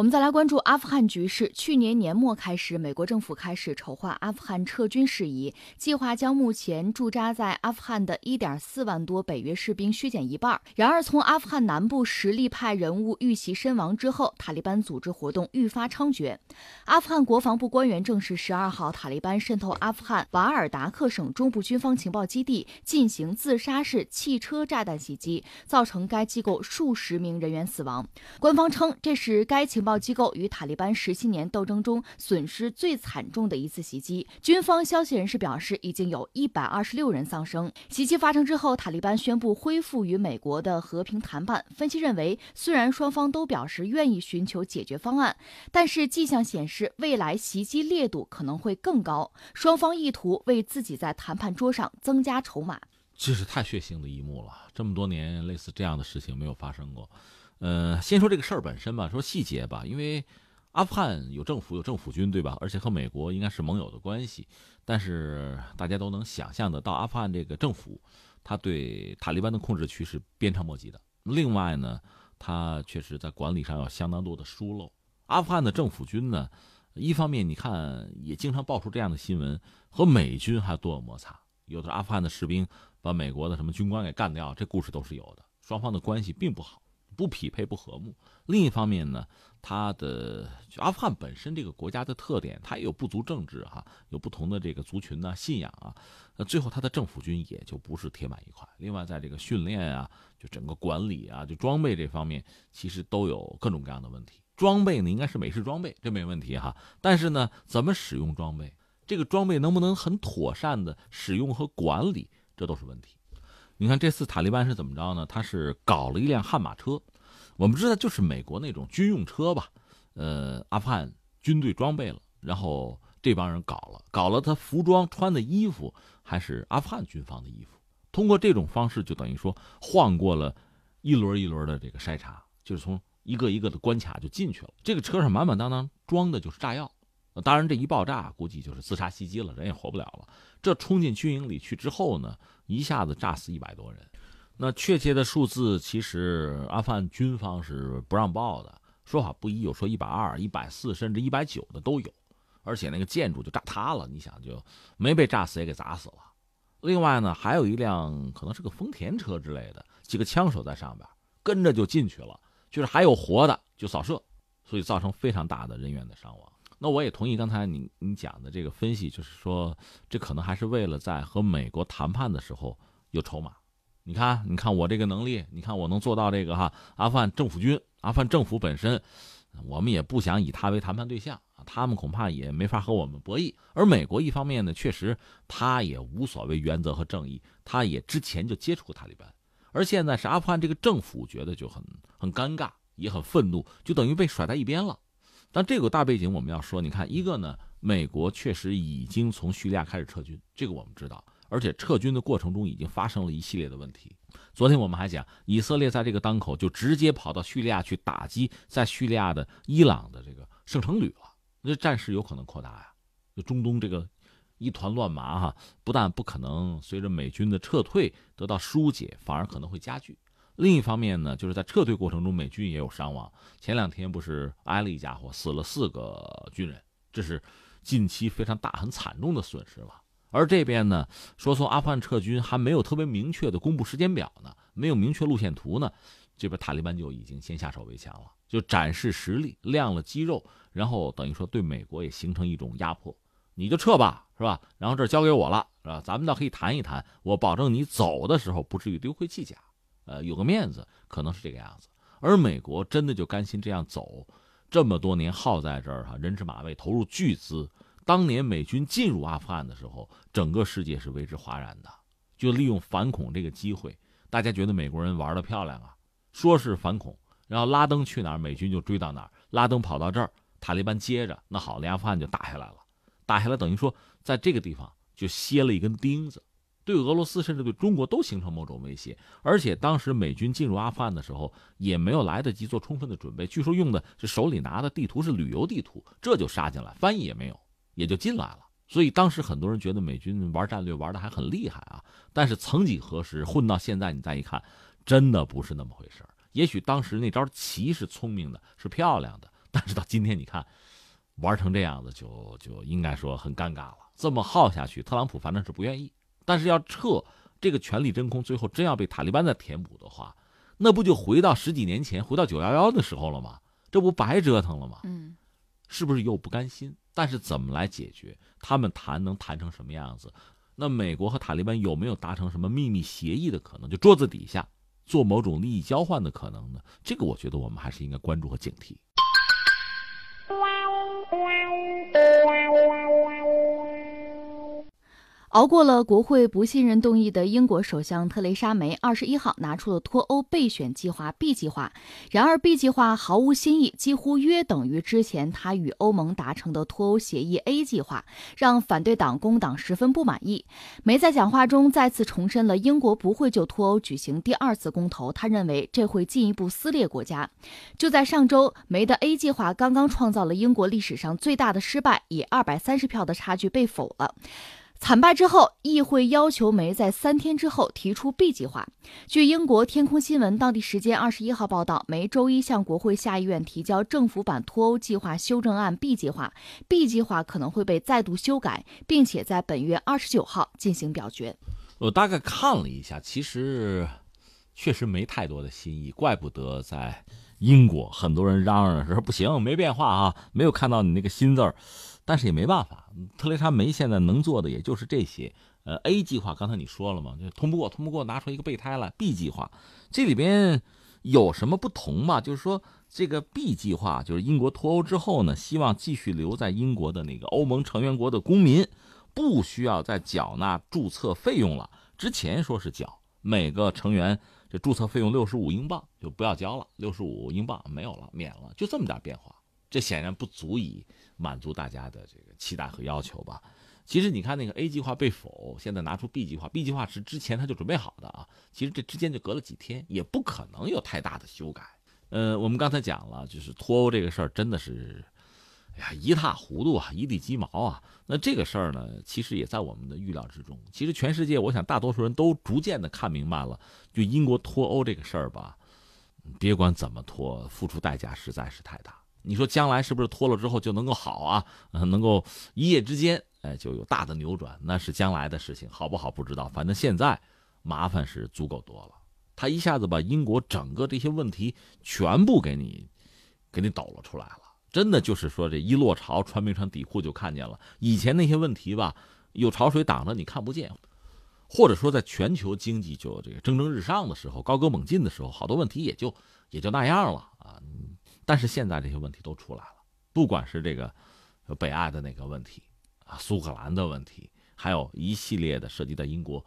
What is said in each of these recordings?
我们再来关注阿富汗局势。去年年末开始，美国政府开始筹划阿富汗撤军事宜，计划将目前驻扎在阿富汗的1.4万多北约士兵削减一半。然而，从阿富汗南部实力派人物遇袭身亡之后，塔利班组织活动愈发猖獗。阿富汗国防部官员证实，十二号塔利班渗透阿富汗瓦尔达克省中部军方情报基地，进行自杀式汽车炸弹袭击，造成该机构数十名人员死亡。官方称，这是该情报报机构与塔利班十七年斗争中损失最惨重的一次袭击。军方消息人士表示，已经有一百二十六人丧生。袭击发生之后，塔利班宣布恢复与美国的和平谈判。分析认为，虽然双方都表示愿意寻求解决方案，但是迹象显示，未来袭击烈度可能会更高。双方意图为自己在谈判桌上增加筹码。这是太血腥的一幕了，这么多年类似这样的事情没有发生过。呃，先说这个事儿本身吧，说细节吧，因为阿富汗有政府有政府军，对吧？而且和美国应该是盟友的关系，但是大家都能想象得到，阿富汗这个政府，他对塔利班的控制区是鞭长莫及的。另外呢，他确实在管理上有相当多的疏漏。阿富汗的政府军呢，一方面你看也经常爆出这样的新闻，和美军还多有摩擦，有的阿富汗的士兵把美国的什么军官给干掉，这故事都是有的。双方的关系并不好。不匹配不和睦。另一方面呢，他的阿富汗本身这个国家的特点，它也有部族政治哈，有不同的这个族群呐、信仰啊。那最后他的政府军也就不是铁板一块。另外，在这个训练啊，就整个管理啊，就装备这方面，其实都有各种各样的问题。装备呢，应该是美式装备，这没问题哈。但是呢，怎么使用装备，这个装备能不能很妥善的使用和管理，这都是问题。你看这次塔利班是怎么着呢？他是搞了一辆悍马车，我们知道就是美国那种军用车吧。呃，阿富汗军队装备了，然后这帮人搞了，搞了他服装穿的衣服还是阿富汗军方的衣服。通过这种方式，就等于说晃过了一轮一轮的这个筛查，就是从一个一个的关卡就进去了。这个车上满满当当装的就是炸药，当然这一爆炸估计就是自杀袭击了，人也活不了了。这冲进军营里去之后呢？一下子炸死一百多人，那确切的数字其实阿富汗军方是不让报的，说法不一，有说一百二、一百四，甚至一百九的都有，而且那个建筑就炸塌了，你想就没被炸死也给砸死了。另外呢，还有一辆可能是个丰田车之类的，几个枪手在上边跟着就进去了，就是还有活的就扫射，所以造成非常大的人员的伤亡。那我也同意刚才你你讲的这个分析，就是说，这可能还是为了在和美国谈判的时候有筹码。你看，你看我这个能力，你看我能做到这个哈。阿富汗政府军，阿富汗政府本身，我们也不想以他为谈判对象啊，他们恐怕也没法和我们博弈。而美国一方面呢，确实他也无所谓原则和正义，他也之前就接触过塔利班，而现在是阿富汗这个政府觉得就很很尴尬，也很愤怒，就等于被甩在一边了。但这个大背景我们要说，你看，一个呢，美国确实已经从叙利亚开始撤军，这个我们知道，而且撤军的过程中已经发生了一系列的问题。昨天我们还讲，以色列在这个当口就直接跑到叙利亚去打击在叙利亚的伊朗的这个圣城旅了，那战事有可能扩大呀。就中东这个一团乱麻哈，不但不可能随着美军的撤退得到疏解，反而可能会加剧。另一方面呢，就是在撤退过程中，美军也有伤亡。前两天不是挨了一家伙，死了四个军人，这是近期非常大、很惨重的损失吧。而这边呢，说从阿富汗撤军还没有特别明确的公布时间表呢，没有明确路线图呢，这边塔利班就已经先下手为强了，就展示实力，亮了肌肉，然后等于说对美国也形成一种压迫，你就撤吧，是吧？然后这交给我了，是吧？咱们倒可以谈一谈，我保证你走的时候不至于丢盔弃甲。呃，有个面子，可能是这个样子。而美国真的就甘心这样走，这么多年耗在这儿哈，人吃马喂，投入巨资。当年美军进入阿富汗的时候，整个世界是为之哗然的，就利用反恐这个机会，大家觉得美国人玩的漂亮啊，说是反恐，然后拉登去哪儿，美军就追到哪儿。拉登跑到这儿，塔利班接着，那好，连阿富汗就打下来了，打下来等于说在这个地方就歇了一根钉子。对俄罗斯甚至对中国都形成某种威胁，而且当时美军进入阿富汗的时候也没有来得及做充分的准备，据说用的是手里拿的地图是旅游地图，这就杀进来，翻译也没有，也就进来了。所以当时很多人觉得美军玩战略玩的还很厉害啊，但是曾几何时混到现在，你再一看，真的不是那么回事也许当时那招棋是聪明的，是漂亮的，但是到今天你看，玩成这样子，就就应该说很尴尬了。这么耗下去，特朗普反正是不愿意。但是要撤这个权力真空，最后真要被塔利班再填补的话，那不就回到十几年前，回到九幺幺的时候了吗？这不白折腾了吗？嗯，是不是又不甘心？但是怎么来解决？他们谈能谈成什么样子？那美国和塔利班有没有达成什么秘密协议的可能？就桌子底下做某种利益交换的可能呢？这个我觉得我们还是应该关注和警惕。熬过了国会不信任动议的英国首相特蕾莎梅，二十一号拿出了脱欧备选计划 B 计划。然而，B 计划毫无新意，几乎约等于之前他与欧盟达成的脱欧协议 A 计划，让反对党工党十分不满意。梅在讲话中再次重申了英国不会就脱欧举行第二次公投，他认为这会进一步撕裂国家。就在上周，梅的 A 计划刚刚创造了英国历史上最大的失败，以二百三十票的差距被否了。惨败之后，议会要求梅在三天之后提出 B 计划。据英国天空新闻当地时间二十一号报道，梅周一向国会下议院提交政府版脱欧计划修正案 B 计划，B 计划可能会被再度修改，并且在本月二十九号进行表决。我大概看了一下，其实确实没太多的新意，怪不得在英国很多人嚷嚷说不行，没变化啊，没有看到你那个新字儿。但是也没办法，特蕾莎梅现在能做的也就是这些。呃，A 计划刚才你说了嘛，就通不过，通不过，拿出一个备胎来。B 计划这里边有什么不同嘛？就是说这个 B 计划，就是英国脱欧之后呢，希望继续留在英国的那个欧盟成员国的公民，不需要再缴纳注册费用了。之前说是缴每个成员这注册费用六十五英镑，就不要交了，六十五英镑没有了，免了，就这么点变化。这显然不足以满足大家的这个期待和要求吧？其实你看那个 A 计划被否，现在拿出 B 计划，B 计划是之前他就准备好的啊。其实这之间就隔了几天，也不可能有太大的修改。呃，我们刚才讲了，就是脱欧这个事儿真的是，哎呀一塌糊涂啊，一地鸡毛啊。那这个事儿呢，其实也在我们的预料之中。其实全世界，我想大多数人都逐渐的看明白了，就英国脱欧这个事儿吧，别管怎么脱，付出代价实在是太大。你说将来是不是脱了之后就能够好啊？能够一夜之间，哎，就有大的扭转？那是将来的事情，好不好不知道。反正现在麻烦是足够多了。他一下子把英国整个这些问题全部给你，给你抖了出来了。真的就是说，这一落潮，穿没穿底裤就看见了。以前那些问题吧，有潮水挡着你看不见，或者说在全球经济就这个蒸蒸日上的时候，高歌猛进的时候，好多问题也就也就那样了啊。但是现在这些问题都出来了，不管是这个北爱的那个问题啊，苏格兰的问题，还有一系列的涉及到英国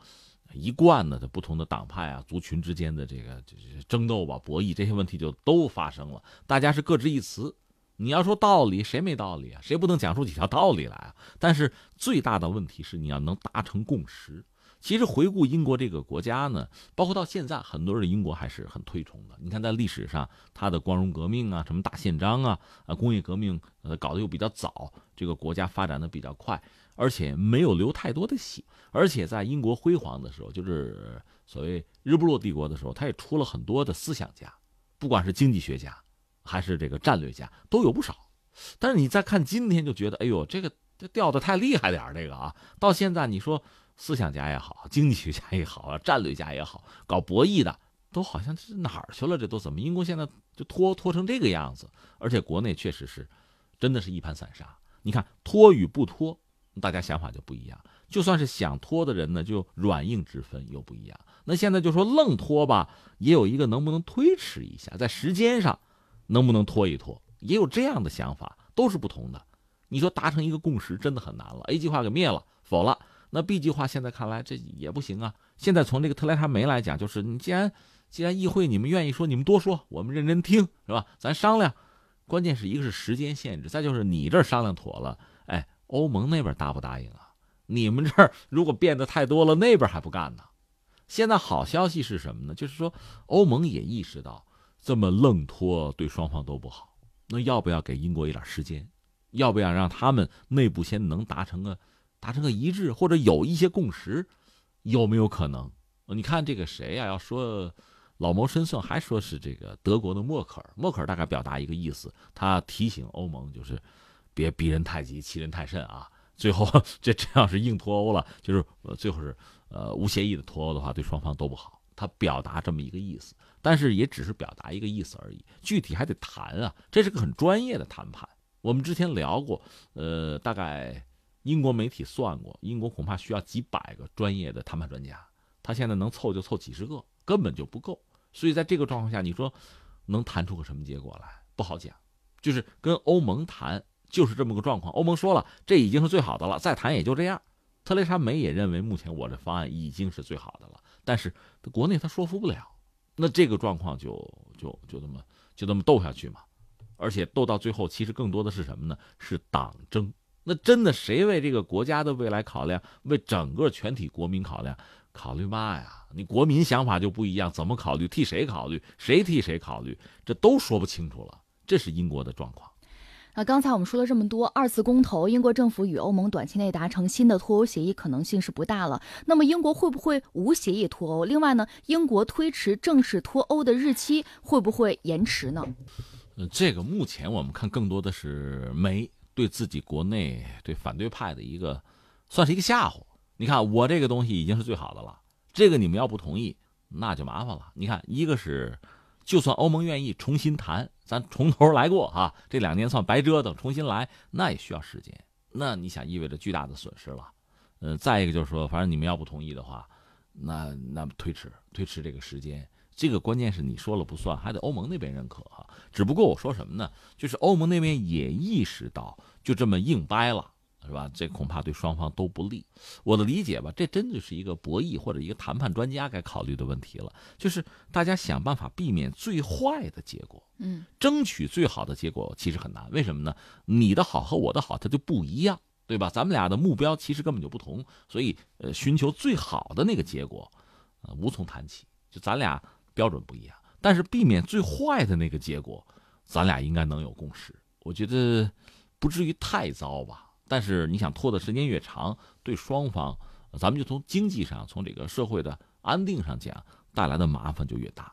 一贯的不同的党派啊、族群之间的这个争斗吧、博弈，这些问题就都发生了。大家是各执一词，你要说道理，谁没道理啊？谁不能讲出几条道理来啊？但是最大的问题是你要能达成共识。其实回顾英国这个国家呢，包括到现在，很多人英国还是很推崇的。你看，在历史上，它的光荣革命啊，什么大宪章啊，啊，工业革命，呃，搞得又比较早，这个国家发展的比较快，而且没有流太多的血。而且在英国辉煌的时候，就是所谓日不落帝国的时候，他也出了很多的思想家，不管是经济学家，还是这个战略家，都有不少。但是你再看今天，就觉得，哎呦，这个这掉的太厉害点儿，这个啊，到现在你说。思想家也好，经济学家也好，战略家也好，搞博弈的都好像是哪儿去了？这都怎么？英国现在就拖拖成这个样子，而且国内确实是，真的是一盘散沙。你看拖与不拖，大家想法就不一样。就算是想拖的人呢，就软硬之分又不一样。那现在就说愣拖吧，也有一个能不能推迟一下，在时间上能不能拖一拖，也有这样的想法，都是不同的。你说达成一个共识真的很难了。A 计划给灭了，否了。那 B 计划现在看来这也不行啊！现在从这个特蕾莎梅来讲，就是你既然既然议会你们愿意说，你们多说，我们认真听，是吧？咱商量。关键是一个是时间限制，再就是你这商量妥了，哎，欧盟那边答不答应啊？你们这儿 如果变得太多了，那边还不干呢。现在好消息是什么呢？就是说欧盟也意识到这么愣拖对双方都不好，那要不要给英国一点时间？要不要让他们内部先能达成个？达成个一致，或者有一些共识，有没有可能？你看这个谁呀？要说老谋深算，还说是这个德国的默克尔，默克尔大概表达一个意思，他提醒欧盟就是别逼人太急，欺人太甚啊。最后 这这要是硬脱欧了，就是最后是呃无协议的脱欧的话，对双方都不好。他表达这么一个意思，但是也只是表达一个意思而已，具体还得谈啊。这是个很专业的谈判。我们之前聊过，呃，大概英国媒体算过，英国恐怕需要几百个专业的谈判专家，他现在能凑就凑几十个，根本就不够。所以在这个状况下，你说能谈出个什么结果来？不好讲。就是跟欧盟谈，就是这么个状况。欧盟说了，这已经是最好的了，再谈也就这样。特蕾莎梅也认为，目前我这方案已经是最好的了，但是国内他说服不了。那这个状况就就就这么就这么斗下去嘛。而且斗到最后，其实更多的是什么呢？是党争。那真的谁为这个国家的未来考量，为整个全体国民考量？考虑嘛呀？你国民想法就不一样，怎么考虑？替谁考虑？谁替谁考虑？这都说不清楚了。这是英国的状况。那刚才我们说了这么多，二次公投，英国政府与欧盟短期内达成新的脱欧协议可能性是不大了。那么英国会不会无协议脱欧？另外呢，英国推迟正式脱欧的日期会不会延迟呢？嗯，这个目前我们看更多的是梅对自己国内对反对派的一个，算是一个吓唬。你看，我这个东西已经是最好的了，这个你们要不同意，那就麻烦了。你看，一个是，就算欧盟愿意重新谈，咱从头来过哈，这两年算白折腾，重新来那也需要时间。那你想，意味着巨大的损失了。嗯，再一个就是说，反正你们要不同意的话，那那推迟推迟这个时间，这个关键是你说了不算，还得欧盟那边认可哈。只不过我说什么呢？就是欧盟那边也意识到，就这么硬掰了。是吧？这恐怕对双方都不利。我的理解吧，这真的是一个博弈或者一个谈判专家该考虑的问题了。就是大家想办法避免最坏的结果，嗯，争取最好的结果其实很难。为什么呢？你的好和我的好它就不一样，对吧？咱们俩的目标其实根本就不同，所以呃，寻求最好的那个结果，呃，无从谈起。就咱俩标准不一样，但是避免最坏的那个结果，咱俩应该能有共识。我觉得不至于太糟吧。但是你想拖的时间越长，对双方，咱们就从经济上、从这个社会的安定上讲，带来的麻烦就越大。